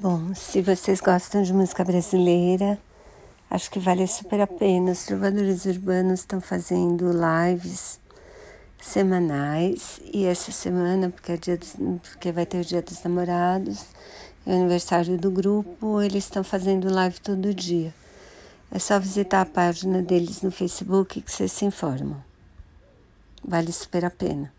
Bom, se vocês gostam de música brasileira, acho que vale super a pena. Os trovadores urbanos estão fazendo lives semanais e essa semana, porque, é dia dos, porque vai ter o Dia dos Namorados e o aniversário do grupo, eles estão fazendo live todo dia. É só visitar a página deles no Facebook que vocês se informam. Vale super a pena.